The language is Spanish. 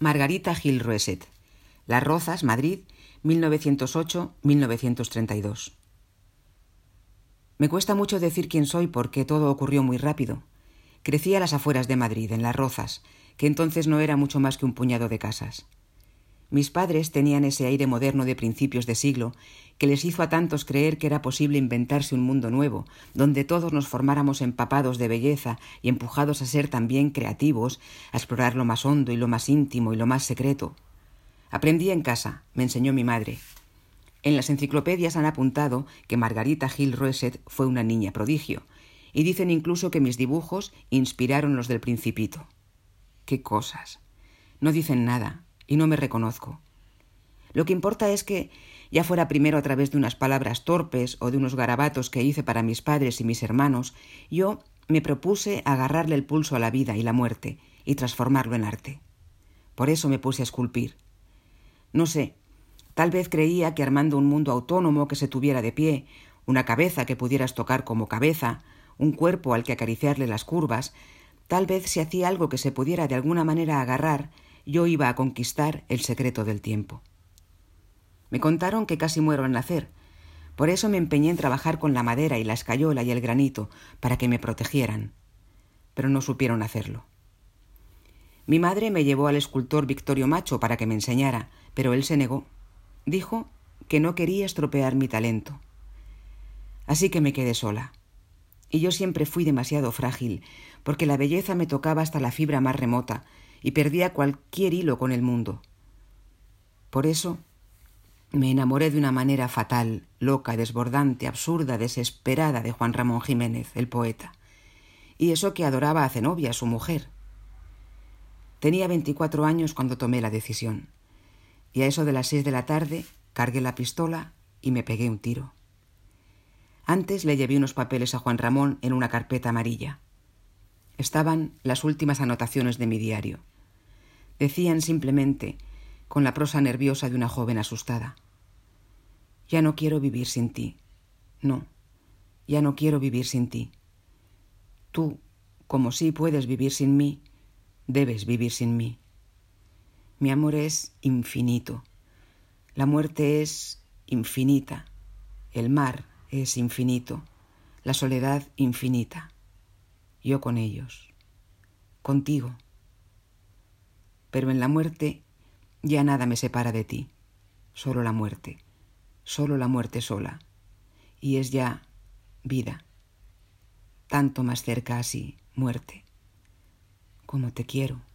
Margarita Gil Roeset. Las Rozas, Madrid, 1908-1932. Me cuesta mucho decir quién soy porque todo ocurrió muy rápido. Crecí a las afueras de Madrid, en Las Rozas, que entonces no era mucho más que un puñado de casas. Mis padres tenían ese aire moderno de principios de siglo que les hizo a tantos creer que era posible inventarse un mundo nuevo, donde todos nos formáramos empapados de belleza y empujados a ser también creativos, a explorar lo más hondo y lo más íntimo y lo más secreto. Aprendí en casa, me enseñó mi madre. En las enciclopedias han apuntado que Margarita Gil Roeset fue una niña prodigio, y dicen incluso que mis dibujos inspiraron los del principito. ¡Qué cosas! No dicen nada, y no me reconozco. Lo que importa es que, ya fuera primero a través de unas palabras torpes o de unos garabatos que hice para mis padres y mis hermanos, yo me propuse agarrarle el pulso a la vida y la muerte y transformarlo en arte. Por eso me puse a esculpir. No sé, tal vez creía que armando un mundo autónomo que se tuviera de pie, una cabeza que pudieras tocar como cabeza, un cuerpo al que acariciarle las curvas, tal vez si hacía algo que se pudiera de alguna manera agarrar, yo iba a conquistar el secreto del tiempo. Me contaron que casi muero al nacer, por eso me empeñé en trabajar con la madera y la escayola y el granito para que me protegieran, pero no supieron hacerlo. Mi madre me llevó al escultor Victorio Macho para que me enseñara, pero él se negó. Dijo que no quería estropear mi talento. Así que me quedé sola. Y yo siempre fui demasiado frágil, porque la belleza me tocaba hasta la fibra más remota, y perdía cualquier hilo con el mundo. Por eso me enamoré de una manera fatal, loca, desbordante, absurda, desesperada de Juan Ramón Jiménez, el poeta. Y eso que adoraba a Zenobia, su mujer. Tenía veinticuatro años cuando tomé la decisión. Y a eso de las seis de la tarde cargué la pistola y me pegué un tiro. Antes le llevé unos papeles a Juan Ramón en una carpeta amarilla. Estaban las últimas anotaciones de mi diario. Decían simplemente, con la prosa nerviosa de una joven asustada, Ya no quiero vivir sin ti. No, ya no quiero vivir sin ti. Tú, como sí puedes vivir sin mí, debes vivir sin mí. Mi amor es infinito. La muerte es infinita. El mar es infinito. La soledad infinita yo con ellos, contigo. Pero en la muerte ya nada me separa de ti, solo la muerte, solo la muerte sola, y es ya vida, tanto más cerca así, muerte, como te quiero.